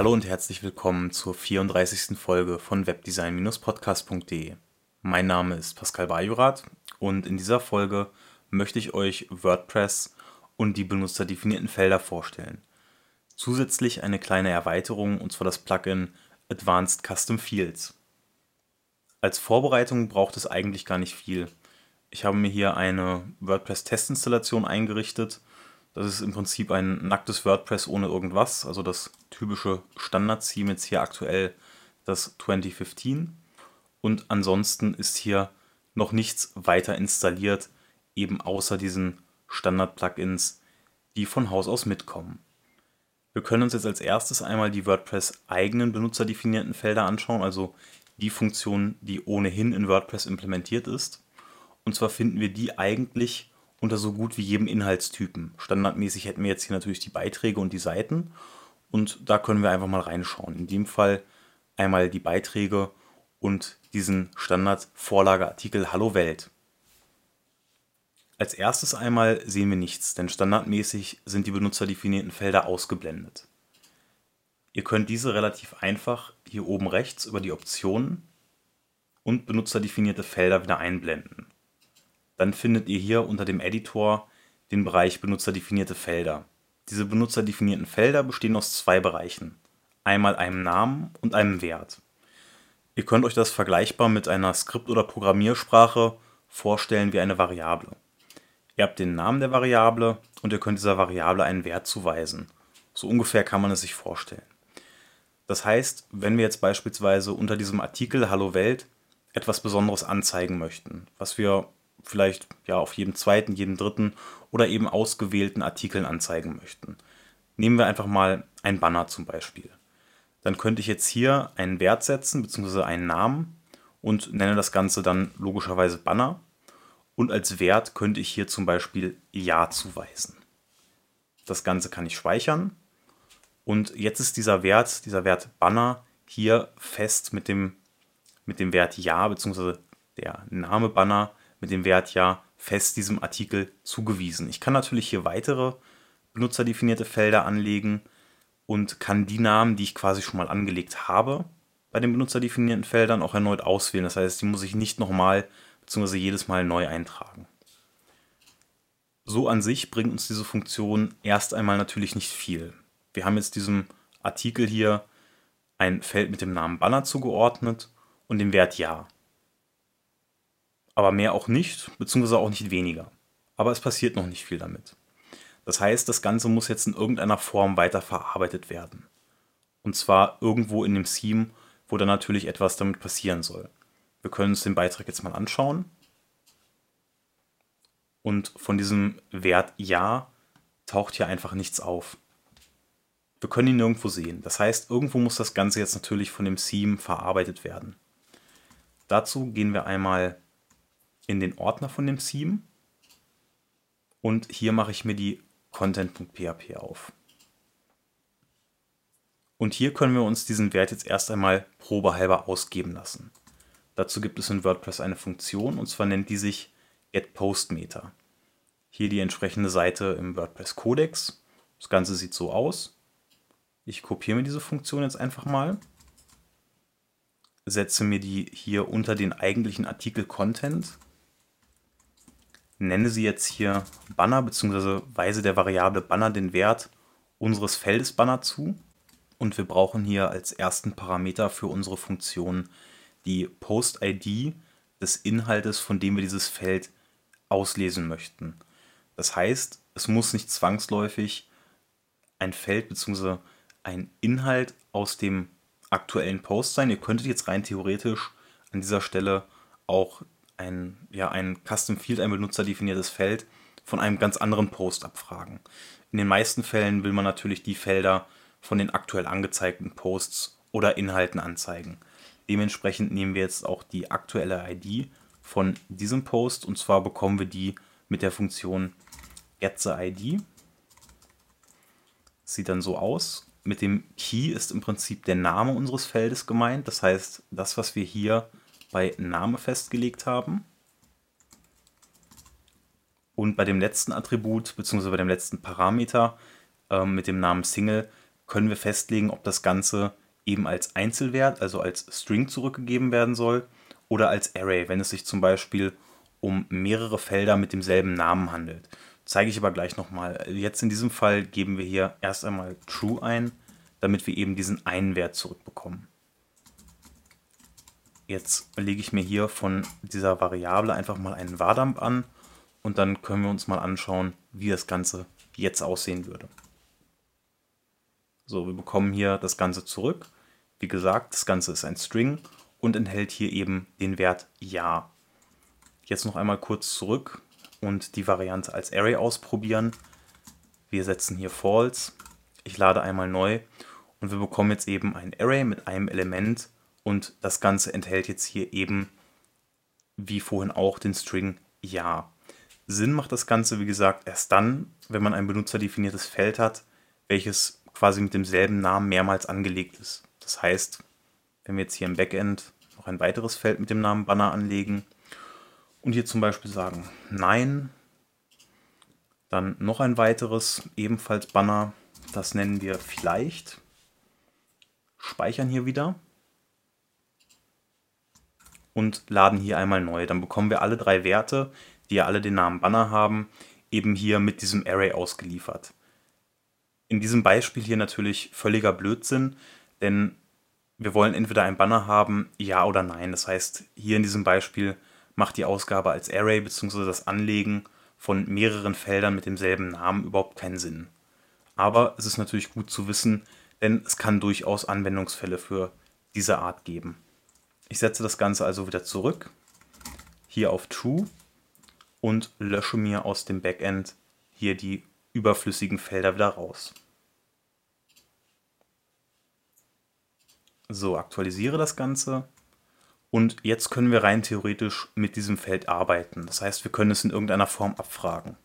Hallo und herzlich willkommen zur 34. Folge von webdesign-podcast.de. Mein Name ist Pascal Bajorath und in dieser Folge möchte ich euch WordPress und die benutzerdefinierten Felder vorstellen. Zusätzlich eine kleine Erweiterung und zwar das Plugin Advanced Custom Fields. Als Vorbereitung braucht es eigentlich gar nicht viel. Ich habe mir hier eine WordPress-Testinstallation eingerichtet. Das ist im Prinzip ein nacktes WordPress ohne irgendwas, also das typische Standard-Theme jetzt hier aktuell das 2015. Und ansonsten ist hier noch nichts weiter installiert, eben außer diesen Standard-Plugins, die von Haus aus mitkommen. Wir können uns jetzt als erstes einmal die WordPress eigenen benutzerdefinierten Felder anschauen, also die Funktion, die ohnehin in WordPress implementiert ist. Und zwar finden wir die eigentlich unter so gut wie jedem Inhaltstypen. Standardmäßig hätten wir jetzt hier natürlich die Beiträge und die Seiten und da können wir einfach mal reinschauen. In dem Fall einmal die Beiträge und diesen Standard Vorlageartikel Hallo Welt. Als erstes einmal sehen wir nichts, denn standardmäßig sind die benutzerdefinierten Felder ausgeblendet. Ihr könnt diese relativ einfach hier oben rechts über die Optionen und benutzerdefinierte Felder wieder einblenden. Dann findet ihr hier unter dem Editor den Bereich benutzerdefinierte Felder. Diese benutzerdefinierten Felder bestehen aus zwei Bereichen. Einmal einem Namen und einem Wert. Ihr könnt euch das vergleichbar mit einer Skript- oder Programmiersprache vorstellen wie eine Variable. Ihr habt den Namen der Variable und ihr könnt dieser Variable einen Wert zuweisen. So ungefähr kann man es sich vorstellen. Das heißt, wenn wir jetzt beispielsweise unter diesem Artikel Hallo Welt etwas Besonderes anzeigen möchten, was wir vielleicht ja auf jedem zweiten, jedem dritten oder eben ausgewählten Artikeln anzeigen möchten. Nehmen wir einfach mal ein Banner zum Beispiel. Dann könnte ich jetzt hier einen Wert setzen bzw. einen Namen und nenne das Ganze dann logischerweise Banner. Und als Wert könnte ich hier zum Beispiel Ja zuweisen. Das Ganze kann ich speichern. Und jetzt ist dieser Wert, dieser Wert Banner hier fest mit dem, mit dem Wert Ja bzw. der Name Banner mit dem Wert ja fest diesem Artikel zugewiesen. Ich kann natürlich hier weitere benutzerdefinierte Felder anlegen und kann die Namen, die ich quasi schon mal angelegt habe, bei den benutzerdefinierten Feldern auch erneut auswählen. Das heißt, die muss ich nicht nochmal bzw. jedes Mal neu eintragen. So an sich bringt uns diese Funktion erst einmal natürlich nicht viel. Wir haben jetzt diesem Artikel hier ein Feld mit dem Namen Banner zugeordnet und dem Wert Ja aber mehr auch nicht, beziehungsweise auch nicht weniger. Aber es passiert noch nicht viel damit. Das heißt, das Ganze muss jetzt in irgendeiner Form weiter verarbeitet werden. Und zwar irgendwo in dem Theme, wo dann natürlich etwas damit passieren soll. Wir können uns den Beitrag jetzt mal anschauen. Und von diesem Wert Ja taucht hier einfach nichts auf. Wir können ihn nirgendwo sehen. Das heißt, irgendwo muss das Ganze jetzt natürlich von dem Theme verarbeitet werden. Dazu gehen wir einmal in den Ordner von dem Theme und hier mache ich mir die Content.php auf. Und hier können wir uns diesen Wert jetzt erst einmal probehalber ausgeben lassen. Dazu gibt es in WordPress eine Funktion und zwar nennt die sich getPostMeter. Hier die entsprechende Seite im WordPress Codex. Das Ganze sieht so aus. Ich kopiere mir diese Funktion jetzt einfach mal, setze mir die hier unter den eigentlichen Artikel Content nenne sie jetzt hier Banner bzw. weise der Variable Banner den Wert unseres Feldes Banner zu. Und wir brauchen hier als ersten Parameter für unsere Funktion die Post-ID des Inhaltes, von dem wir dieses Feld auslesen möchten. Das heißt, es muss nicht zwangsläufig ein Feld bzw. ein Inhalt aus dem aktuellen Post sein. Ihr könntet jetzt rein theoretisch an dieser Stelle auch ein, ja, ein Custom Field, ein benutzerdefiniertes Feld von einem ganz anderen Post abfragen. In den meisten Fällen will man natürlich die Felder von den aktuell angezeigten Posts oder Inhalten anzeigen. Dementsprechend nehmen wir jetzt auch die aktuelle ID von diesem Post und zwar bekommen wir die mit der Funktion getTheID. Sieht dann so aus. Mit dem Key ist im Prinzip der Name unseres Feldes gemeint. Das heißt, das, was wir hier bei Name festgelegt haben. Und bei dem letzten Attribut, beziehungsweise bei dem letzten Parameter äh, mit dem Namen Single, können wir festlegen, ob das Ganze eben als Einzelwert, also als String zurückgegeben werden soll oder als Array, wenn es sich zum Beispiel um mehrere Felder mit demselben Namen handelt. Zeige ich aber gleich nochmal. Jetzt in diesem Fall geben wir hier erst einmal True ein, damit wir eben diesen einen Wert zurückbekommen. Jetzt lege ich mir hier von dieser Variable einfach mal einen Vardump an und dann können wir uns mal anschauen, wie das Ganze jetzt aussehen würde. So, wir bekommen hier das Ganze zurück. Wie gesagt, das Ganze ist ein String und enthält hier eben den Wert Ja. Jetzt noch einmal kurz zurück und die Variante als Array ausprobieren. Wir setzen hier False. Ich lade einmal neu und wir bekommen jetzt eben ein Array mit einem Element und das Ganze enthält jetzt hier eben, wie vorhin auch, den String Ja. Sinn macht das Ganze, wie gesagt, erst dann, wenn man ein benutzerdefiniertes Feld hat, welches quasi mit demselben Namen mehrmals angelegt ist. Das heißt, wenn wir jetzt hier im Backend noch ein weiteres Feld mit dem Namen Banner anlegen und hier zum Beispiel sagen Nein, dann noch ein weiteres, ebenfalls Banner, das nennen wir vielleicht, speichern hier wieder und laden hier einmal neu. Dann bekommen wir alle drei Werte, die ja alle den Namen Banner haben, eben hier mit diesem Array ausgeliefert. In diesem Beispiel hier natürlich völliger Blödsinn, denn wir wollen entweder ein Banner haben, ja oder nein. Das heißt, hier in diesem Beispiel macht die Ausgabe als Array bzw. das Anlegen von mehreren Feldern mit demselben Namen überhaupt keinen Sinn. Aber es ist natürlich gut zu wissen, denn es kann durchaus Anwendungsfälle für diese Art geben. Ich setze das Ganze also wieder zurück, hier auf True und lösche mir aus dem Backend hier die überflüssigen Felder wieder raus. So, aktualisiere das Ganze. Und jetzt können wir rein theoretisch mit diesem Feld arbeiten. Das heißt, wir können es in irgendeiner Form abfragen.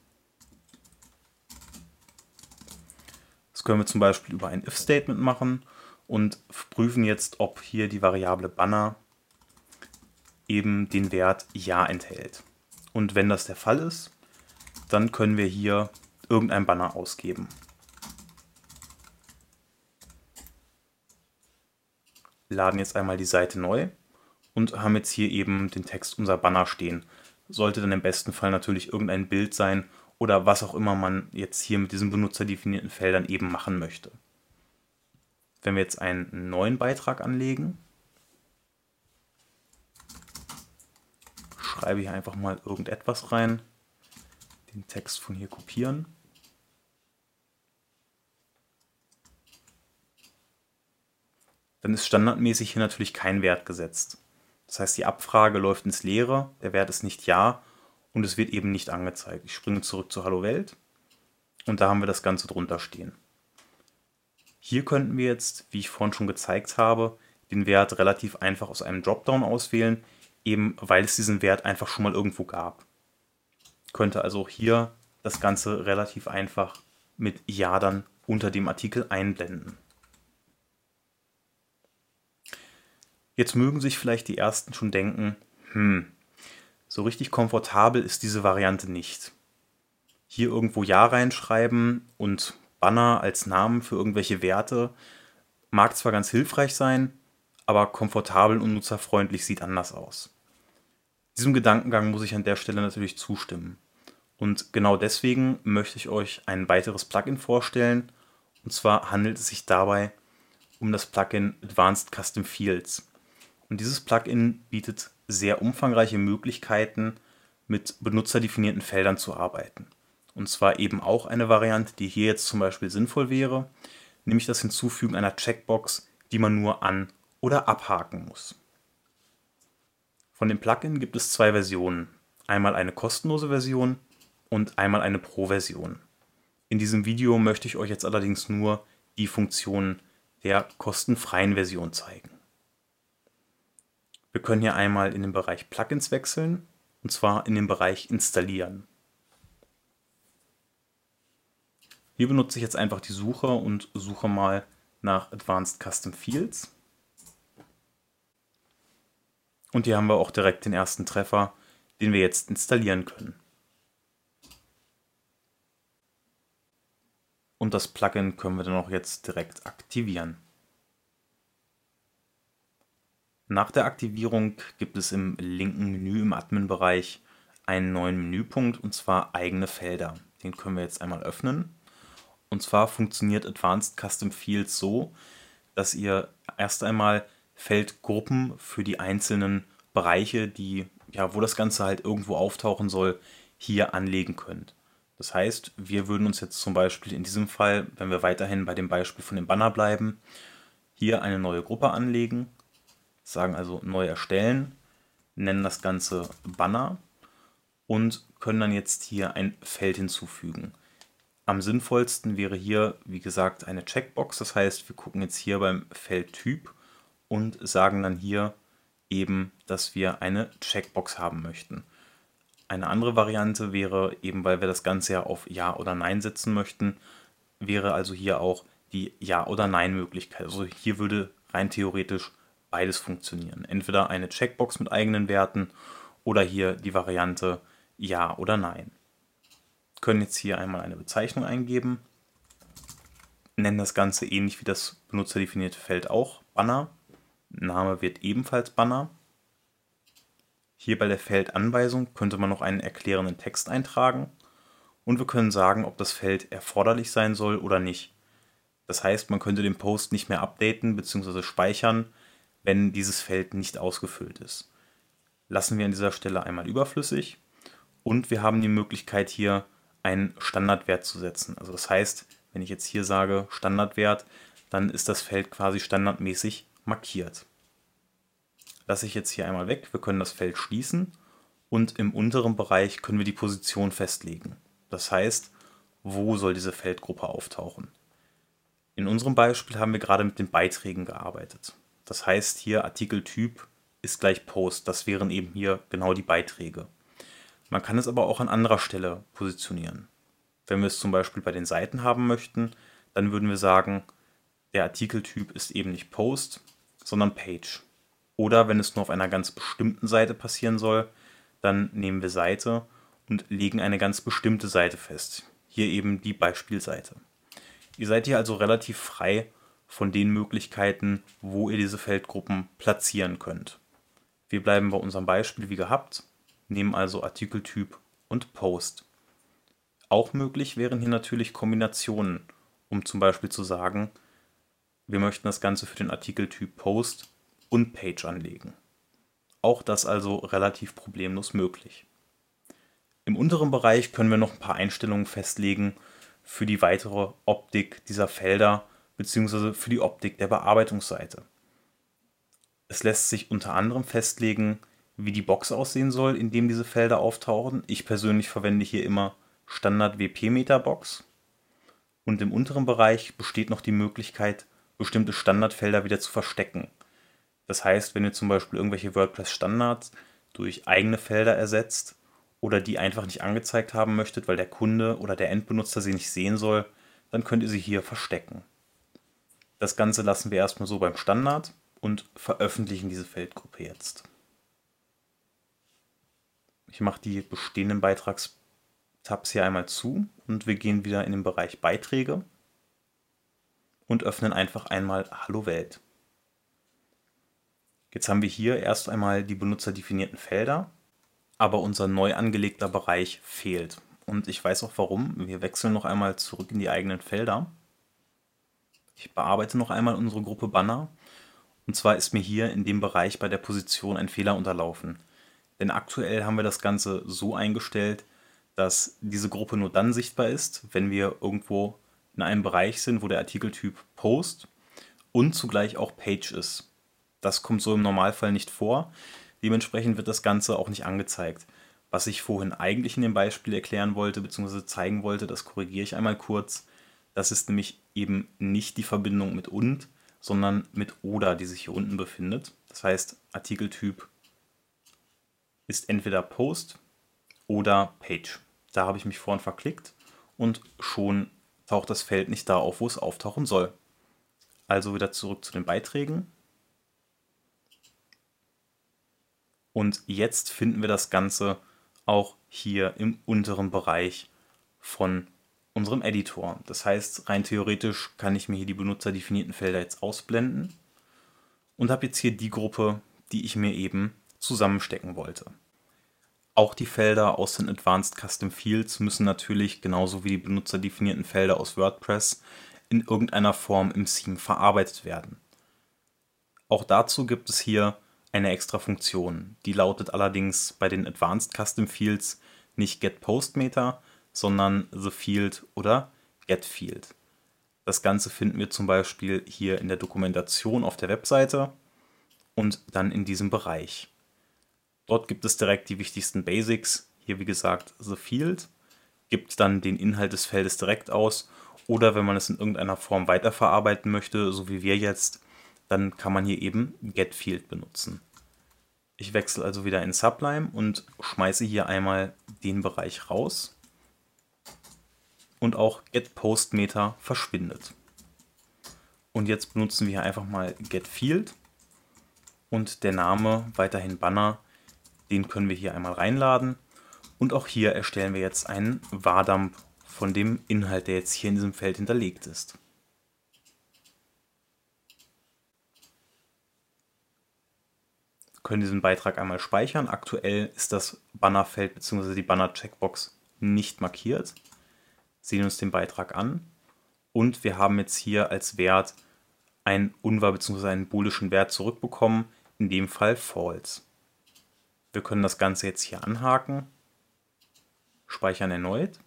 Das können wir zum Beispiel über ein if-Statement machen und prüfen jetzt, ob hier die Variable Banner eben den Wert Ja enthält. Und wenn das der Fall ist, dann können wir hier irgendein Banner ausgeben. Laden jetzt einmal die Seite neu und haben jetzt hier eben den Text unser Banner stehen. Sollte dann im besten Fall natürlich irgendein Bild sein oder was auch immer man jetzt hier mit diesen benutzerdefinierten Feldern eben machen möchte. Wenn wir jetzt einen neuen Beitrag anlegen, schreibe hier einfach mal irgendetwas rein, den Text von hier kopieren. Dann ist standardmäßig hier natürlich kein Wert gesetzt. Das heißt, die Abfrage läuft ins Leere, der Wert ist nicht Ja und es wird eben nicht angezeigt. Ich springe zurück zu Hallo Welt und da haben wir das Ganze drunter stehen. Hier könnten wir jetzt, wie ich vorhin schon gezeigt habe, den Wert relativ einfach aus einem Dropdown auswählen, eben weil es diesen Wert einfach schon mal irgendwo gab. Könnte also hier das Ganze relativ einfach mit Ja dann unter dem Artikel einblenden. Jetzt mögen sich vielleicht die ersten schon denken, hm, so richtig komfortabel ist diese Variante nicht. Hier irgendwo Ja reinschreiben und Banner als Namen für irgendwelche Werte mag zwar ganz hilfreich sein, aber komfortabel und nutzerfreundlich sieht anders aus. Diesem Gedankengang muss ich an der Stelle natürlich zustimmen. Und genau deswegen möchte ich euch ein weiteres Plugin vorstellen. Und zwar handelt es sich dabei um das Plugin Advanced Custom Fields. Und dieses Plugin bietet sehr umfangreiche Möglichkeiten, mit benutzerdefinierten Feldern zu arbeiten. Und zwar eben auch eine Variante, die hier jetzt zum Beispiel sinnvoll wäre, nämlich das Hinzufügen einer Checkbox, die man nur an- oder abhaken muss. Von dem Plugin gibt es zwei Versionen. Einmal eine kostenlose Version und einmal eine Pro-Version. In diesem Video möchte ich euch jetzt allerdings nur die Funktionen der kostenfreien Version zeigen. Wir können hier einmal in den Bereich Plugins wechseln und zwar in den Bereich Installieren. Hier benutze ich jetzt einfach die Suche und suche mal nach Advanced Custom Fields. Und hier haben wir auch direkt den ersten Treffer, den wir jetzt installieren können. Und das Plugin können wir dann auch jetzt direkt aktivieren. Nach der Aktivierung gibt es im linken Menü im Admin-Bereich einen neuen Menüpunkt und zwar eigene Felder. Den können wir jetzt einmal öffnen. Und zwar funktioniert Advanced Custom Fields so, dass ihr erst einmal Feldgruppen für die einzelnen Bereiche, die ja, wo das Ganze halt irgendwo auftauchen soll, hier anlegen könnt. Das heißt, wir würden uns jetzt zum Beispiel in diesem Fall, wenn wir weiterhin bei dem Beispiel von dem Banner bleiben, hier eine neue Gruppe anlegen, sagen also neu erstellen, nennen das Ganze Banner und können dann jetzt hier ein Feld hinzufügen. Am sinnvollsten wäre hier, wie gesagt, eine Checkbox. Das heißt, wir gucken jetzt hier beim Feldtyp und sagen dann hier eben, dass wir eine Checkbox haben möchten. Eine andere Variante wäre, eben weil wir das Ganze ja auf Ja oder Nein setzen möchten, wäre also hier auch die Ja- oder Nein-Möglichkeit. Also hier würde rein theoretisch beides funktionieren. Entweder eine Checkbox mit eigenen Werten oder hier die Variante Ja oder Nein können jetzt hier einmal eine Bezeichnung eingeben, nennen das Ganze ähnlich wie das benutzerdefinierte Feld auch Banner. Name wird ebenfalls Banner. Hier bei der Feldanweisung könnte man noch einen erklärenden Text eintragen und wir können sagen, ob das Feld erforderlich sein soll oder nicht. Das heißt, man könnte den Post nicht mehr updaten bzw. speichern, wenn dieses Feld nicht ausgefüllt ist. Lassen wir an dieser Stelle einmal überflüssig und wir haben die Möglichkeit hier einen Standardwert zu setzen. Also das heißt, wenn ich jetzt hier sage Standardwert, dann ist das Feld quasi standardmäßig markiert. Lasse ich jetzt hier einmal weg, wir können das Feld schließen und im unteren Bereich können wir die Position festlegen. Das heißt, wo soll diese Feldgruppe auftauchen. In unserem Beispiel haben wir gerade mit den Beiträgen gearbeitet. Das heißt hier Artikeltyp ist gleich Post, das wären eben hier genau die Beiträge. Man kann es aber auch an anderer Stelle positionieren. Wenn wir es zum Beispiel bei den Seiten haben möchten, dann würden wir sagen, der Artikeltyp ist eben nicht Post, sondern Page. Oder wenn es nur auf einer ganz bestimmten Seite passieren soll, dann nehmen wir Seite und legen eine ganz bestimmte Seite fest. Hier eben die Beispielseite. Ihr seid hier also relativ frei von den Möglichkeiten, wo ihr diese Feldgruppen platzieren könnt. Wir bleiben bei unserem Beispiel wie gehabt nehmen also Artikeltyp und Post. Auch möglich wären hier natürlich Kombinationen, um zum Beispiel zu sagen, wir möchten das Ganze für den Artikeltyp Post und Page anlegen. Auch das also relativ problemlos möglich. Im unteren Bereich können wir noch ein paar Einstellungen festlegen für die weitere Optik dieser Felder bzw. für die Optik der Bearbeitungsseite. Es lässt sich unter anderem festlegen, wie die Box aussehen soll, in dem diese Felder auftauchen. Ich persönlich verwende hier immer Standard WP-Meter Box. Und im unteren Bereich besteht noch die Möglichkeit, bestimmte Standardfelder wieder zu verstecken. Das heißt, wenn ihr zum Beispiel irgendwelche WordPress-Standards durch eigene Felder ersetzt oder die einfach nicht angezeigt haben möchtet, weil der Kunde oder der Endbenutzer sie nicht sehen soll, dann könnt ihr sie hier verstecken. Das Ganze lassen wir erstmal so beim Standard und veröffentlichen diese Feldgruppe jetzt. Ich mache die bestehenden Beitragstabs hier einmal zu und wir gehen wieder in den Bereich Beiträge und öffnen einfach einmal Hallo Welt. Jetzt haben wir hier erst einmal die benutzerdefinierten Felder, aber unser neu angelegter Bereich fehlt. Und ich weiß auch warum. Wir wechseln noch einmal zurück in die eigenen Felder. Ich bearbeite noch einmal unsere Gruppe Banner. Und zwar ist mir hier in dem Bereich bei der Position ein Fehler unterlaufen. Denn aktuell haben wir das Ganze so eingestellt, dass diese Gruppe nur dann sichtbar ist, wenn wir irgendwo in einem Bereich sind, wo der Artikeltyp Post und zugleich auch Page ist. Das kommt so im Normalfall nicht vor. Dementsprechend wird das Ganze auch nicht angezeigt. Was ich vorhin eigentlich in dem Beispiel erklären wollte bzw. zeigen wollte, das korrigiere ich einmal kurz. Das ist nämlich eben nicht die Verbindung mit und, sondern mit oder, die sich hier unten befindet. Das heißt, Artikeltyp ist entweder Post oder Page. Da habe ich mich vorhin verklickt und schon taucht das Feld nicht da auf, wo es auftauchen soll. Also wieder zurück zu den Beiträgen. Und jetzt finden wir das Ganze auch hier im unteren Bereich von unserem Editor. Das heißt, rein theoretisch kann ich mir hier die benutzerdefinierten Felder jetzt ausblenden und habe jetzt hier die Gruppe, die ich mir eben zusammenstecken wollte. Auch die Felder aus den Advanced Custom Fields müssen natürlich genauso wie die benutzerdefinierten Felder aus WordPress in irgendeiner Form im Theme verarbeitet werden. Auch dazu gibt es hier eine extra Funktion. Die lautet allerdings bei den Advanced Custom Fields nicht getPostMeter, sondern TheField oder getField. Das Ganze finden wir zum Beispiel hier in der Dokumentation auf der Webseite und dann in diesem Bereich. Dort gibt es direkt die wichtigsten Basics. Hier wie gesagt TheField gibt dann den Inhalt des Feldes direkt aus oder wenn man es in irgendeiner Form weiterverarbeiten möchte, so wie wir jetzt, dann kann man hier eben getField benutzen. Ich wechsle also wieder in Sublime und schmeiße hier einmal den Bereich raus. Und auch getPostMeter verschwindet. Und jetzt benutzen wir einfach mal getField und der Name weiterhin Banner, den können wir hier einmal reinladen. Und auch hier erstellen wir jetzt einen Wardump von dem Inhalt, der jetzt hier in diesem Feld hinterlegt ist. können diesen Beitrag einmal speichern. Aktuell ist das Bannerfeld bzw. die Banner-Checkbox nicht markiert. Sehen uns den Beitrag an und wir haben jetzt hier als Wert einen unwahr bzw. einen boolischen Wert zurückbekommen, in dem Fall false. Wir können das Ganze jetzt hier anhaken, speichern erneut,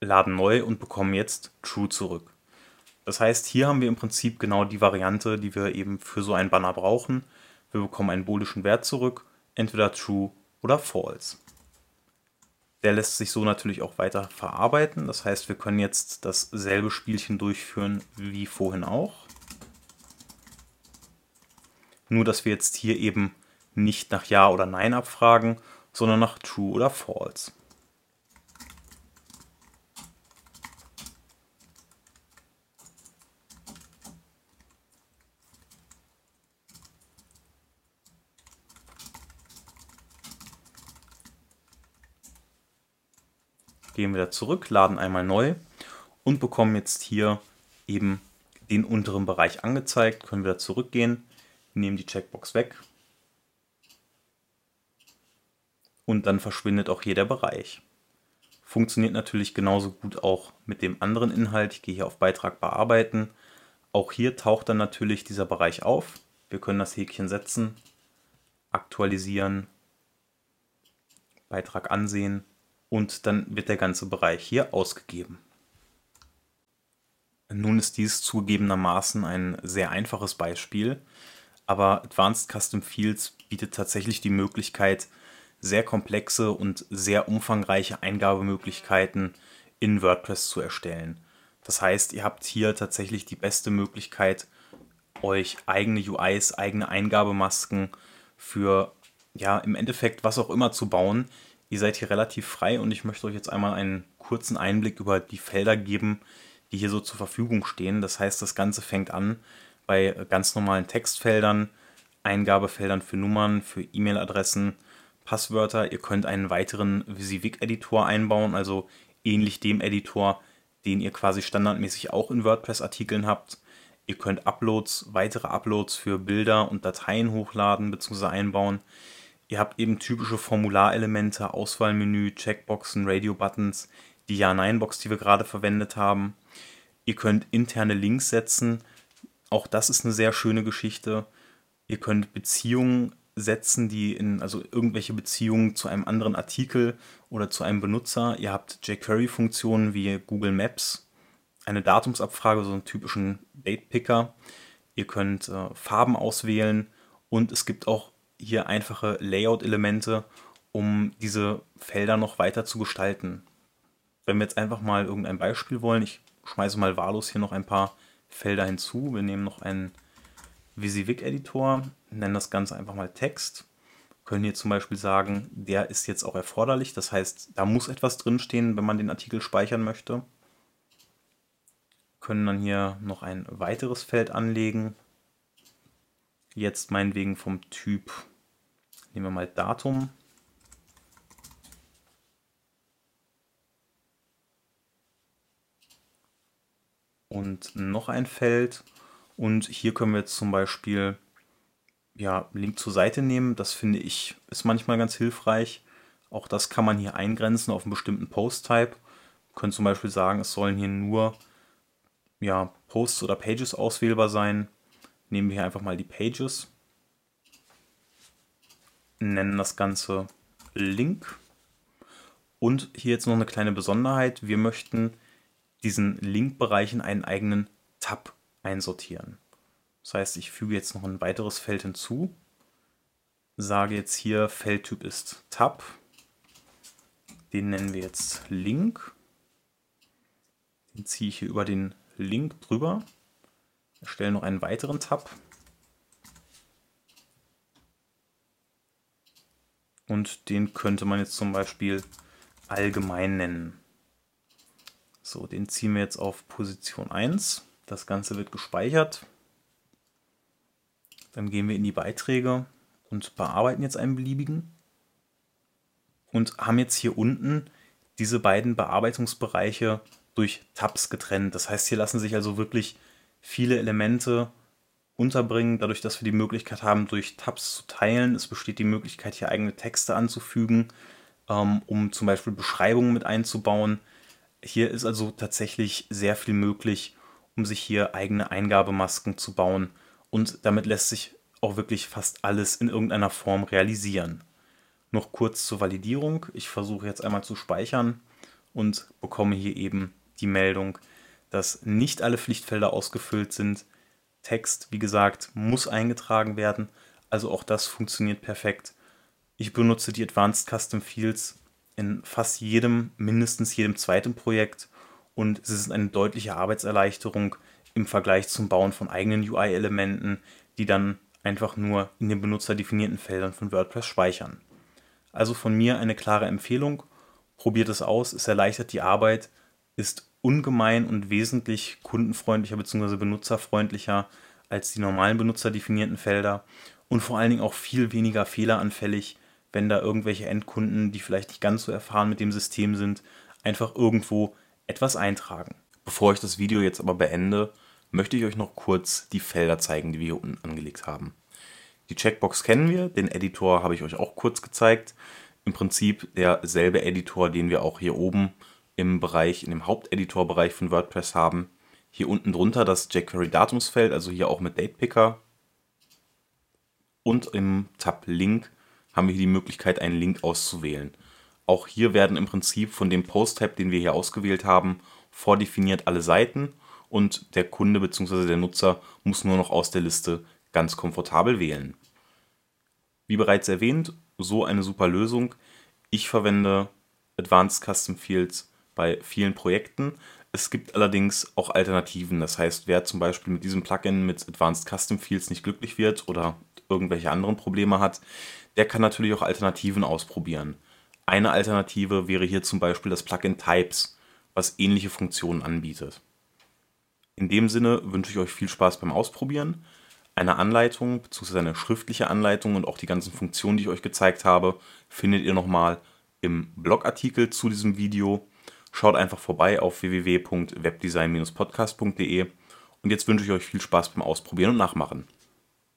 laden neu und bekommen jetzt true zurück. Das heißt, hier haben wir im Prinzip genau die Variante, die wir eben für so einen Banner brauchen. Wir bekommen einen boolischen Wert zurück, entweder true oder false. Der lässt sich so natürlich auch weiter verarbeiten. Das heißt, wir können jetzt dasselbe Spielchen durchführen wie vorhin auch. Nur, dass wir jetzt hier eben nicht nach Ja oder Nein abfragen, sondern nach True oder False. gehen wieder zurück, laden einmal neu und bekommen jetzt hier eben den unteren Bereich angezeigt, können wieder zurückgehen, nehmen die Checkbox weg und dann verschwindet auch hier der Bereich. Funktioniert natürlich genauso gut auch mit dem anderen Inhalt. Ich gehe hier auf Beitrag bearbeiten. Auch hier taucht dann natürlich dieser Bereich auf. Wir können das Häkchen setzen, aktualisieren, Beitrag ansehen und dann wird der ganze Bereich hier ausgegeben. Nun ist dies zugegebenermaßen ein sehr einfaches Beispiel, aber Advanced Custom Fields bietet tatsächlich die Möglichkeit, sehr komplexe und sehr umfangreiche Eingabemöglichkeiten in WordPress zu erstellen. Das heißt, ihr habt hier tatsächlich die beste Möglichkeit, euch eigene UIs, eigene Eingabemasken für ja im Endeffekt was auch immer zu bauen, Ihr seid hier relativ frei und ich möchte euch jetzt einmal einen kurzen Einblick über die Felder geben, die hier so zur Verfügung stehen. Das heißt, das Ganze fängt an bei ganz normalen Textfeldern, Eingabefeldern für Nummern, für E-Mail-Adressen, Passwörter. Ihr könnt einen weiteren Visivik-Editor einbauen, also ähnlich dem Editor, den ihr quasi standardmäßig auch in WordPress-Artikeln habt. Ihr könnt Uploads, weitere Uploads für Bilder und Dateien hochladen bzw. einbauen. Ihr habt eben typische Formularelemente, Auswahlmenü, Checkboxen, Radio-Buttons, die Ja-Nein-Box, die wir gerade verwendet haben. Ihr könnt interne Links setzen. Auch das ist eine sehr schöne Geschichte. Ihr könnt Beziehungen setzen, die in, also irgendwelche Beziehungen zu einem anderen Artikel oder zu einem Benutzer. Ihr habt jQuery-Funktionen wie Google Maps, eine Datumsabfrage, so einen typischen Date-Picker. Ihr könnt äh, Farben auswählen und es gibt auch hier einfache Layout-Elemente, um diese Felder noch weiter zu gestalten. Wenn wir jetzt einfach mal irgendein Beispiel wollen, ich schmeiße mal wahllos hier noch ein paar Felder hinzu. Wir nehmen noch einen Visivik-Editor, nennen das Ganze einfach mal Text. Können hier zum Beispiel sagen, der ist jetzt auch erforderlich. Das heißt, da muss etwas drinstehen, wenn man den Artikel speichern möchte. Können dann hier noch ein weiteres Feld anlegen. Jetzt meinetwegen vom Typ Nehmen wir mal Datum. Und noch ein Feld. Und hier können wir jetzt zum Beispiel ja, Link zur Seite nehmen. Das finde ich ist manchmal ganz hilfreich. Auch das kann man hier eingrenzen auf einen bestimmten Post-Type. Können zum Beispiel sagen, es sollen hier nur ja, Posts oder Pages auswählbar sein. Nehmen wir hier einfach mal die Pages. Nennen das Ganze Link. Und hier jetzt noch eine kleine Besonderheit. Wir möchten diesen Link-Bereich in einen eigenen Tab einsortieren. Das heißt, ich füge jetzt noch ein weiteres Feld hinzu, sage jetzt hier, Feldtyp ist Tab, den nennen wir jetzt Link, den ziehe ich hier über den Link drüber, erstelle noch einen weiteren Tab. Und den könnte man jetzt zum Beispiel allgemein nennen. So, den ziehen wir jetzt auf Position 1. Das Ganze wird gespeichert. Dann gehen wir in die Beiträge und bearbeiten jetzt einen beliebigen. Und haben jetzt hier unten diese beiden Bearbeitungsbereiche durch Tabs getrennt. Das heißt, hier lassen sich also wirklich viele Elemente unterbringen, dadurch, dass wir die Möglichkeit haben, durch Tabs zu teilen. Es besteht die Möglichkeit, hier eigene Texte anzufügen, ähm, um zum Beispiel Beschreibungen mit einzubauen. Hier ist also tatsächlich sehr viel möglich, um sich hier eigene Eingabemasken zu bauen und damit lässt sich auch wirklich fast alles in irgendeiner Form realisieren. Noch kurz zur Validierung. Ich versuche jetzt einmal zu speichern und bekomme hier eben die Meldung, dass nicht alle Pflichtfelder ausgefüllt sind. Text, wie gesagt, muss eingetragen werden, also auch das funktioniert perfekt. Ich benutze die Advanced Custom Fields in fast jedem, mindestens jedem zweiten Projekt und sie sind eine deutliche Arbeitserleichterung, im Vergleich zum Bauen von eigenen UI-Elementen, die dann einfach nur in den benutzerdefinierten Feldern von WordPress speichern. Also von mir eine klare Empfehlung. Probiert es aus, es erleichtert die Arbeit, ist ungemein und wesentlich kundenfreundlicher bzw. benutzerfreundlicher als die normalen benutzerdefinierten Felder und vor allen Dingen auch viel weniger fehleranfällig, wenn da irgendwelche Endkunden, die vielleicht nicht ganz so erfahren mit dem System sind, einfach irgendwo etwas eintragen. Bevor ich das Video jetzt aber beende, möchte ich euch noch kurz die Felder zeigen, die wir hier unten angelegt haben. Die Checkbox kennen wir, den Editor habe ich euch auch kurz gezeigt. Im Prinzip derselbe Editor, den wir auch hier oben im Bereich, in dem Haupteditorbereich von WordPress haben. Hier unten drunter das jQuery Datumsfeld, also hier auch mit Datepicker. Und im Tab Link haben wir hier die Möglichkeit, einen Link auszuwählen. Auch hier werden im Prinzip von dem Post-Tab, den wir hier ausgewählt haben, vordefiniert alle Seiten und der Kunde bzw. der Nutzer muss nur noch aus der Liste ganz komfortabel wählen. Wie bereits erwähnt, so eine super Lösung. Ich verwende Advanced Custom Fields bei vielen Projekten. Es gibt allerdings auch Alternativen. Das heißt, wer zum Beispiel mit diesem Plugin mit Advanced Custom Fields nicht glücklich wird oder irgendwelche anderen Probleme hat, der kann natürlich auch Alternativen ausprobieren. Eine Alternative wäre hier zum Beispiel das Plugin Types, was ähnliche Funktionen anbietet. In dem Sinne wünsche ich euch viel Spaß beim Ausprobieren. Eine Anleitung bzw. eine schriftliche Anleitung und auch die ganzen Funktionen, die ich euch gezeigt habe, findet ihr nochmal im Blogartikel zu diesem Video. Schaut einfach vorbei auf www.webdesign-podcast.de und jetzt wünsche ich euch viel Spaß beim Ausprobieren und Nachmachen.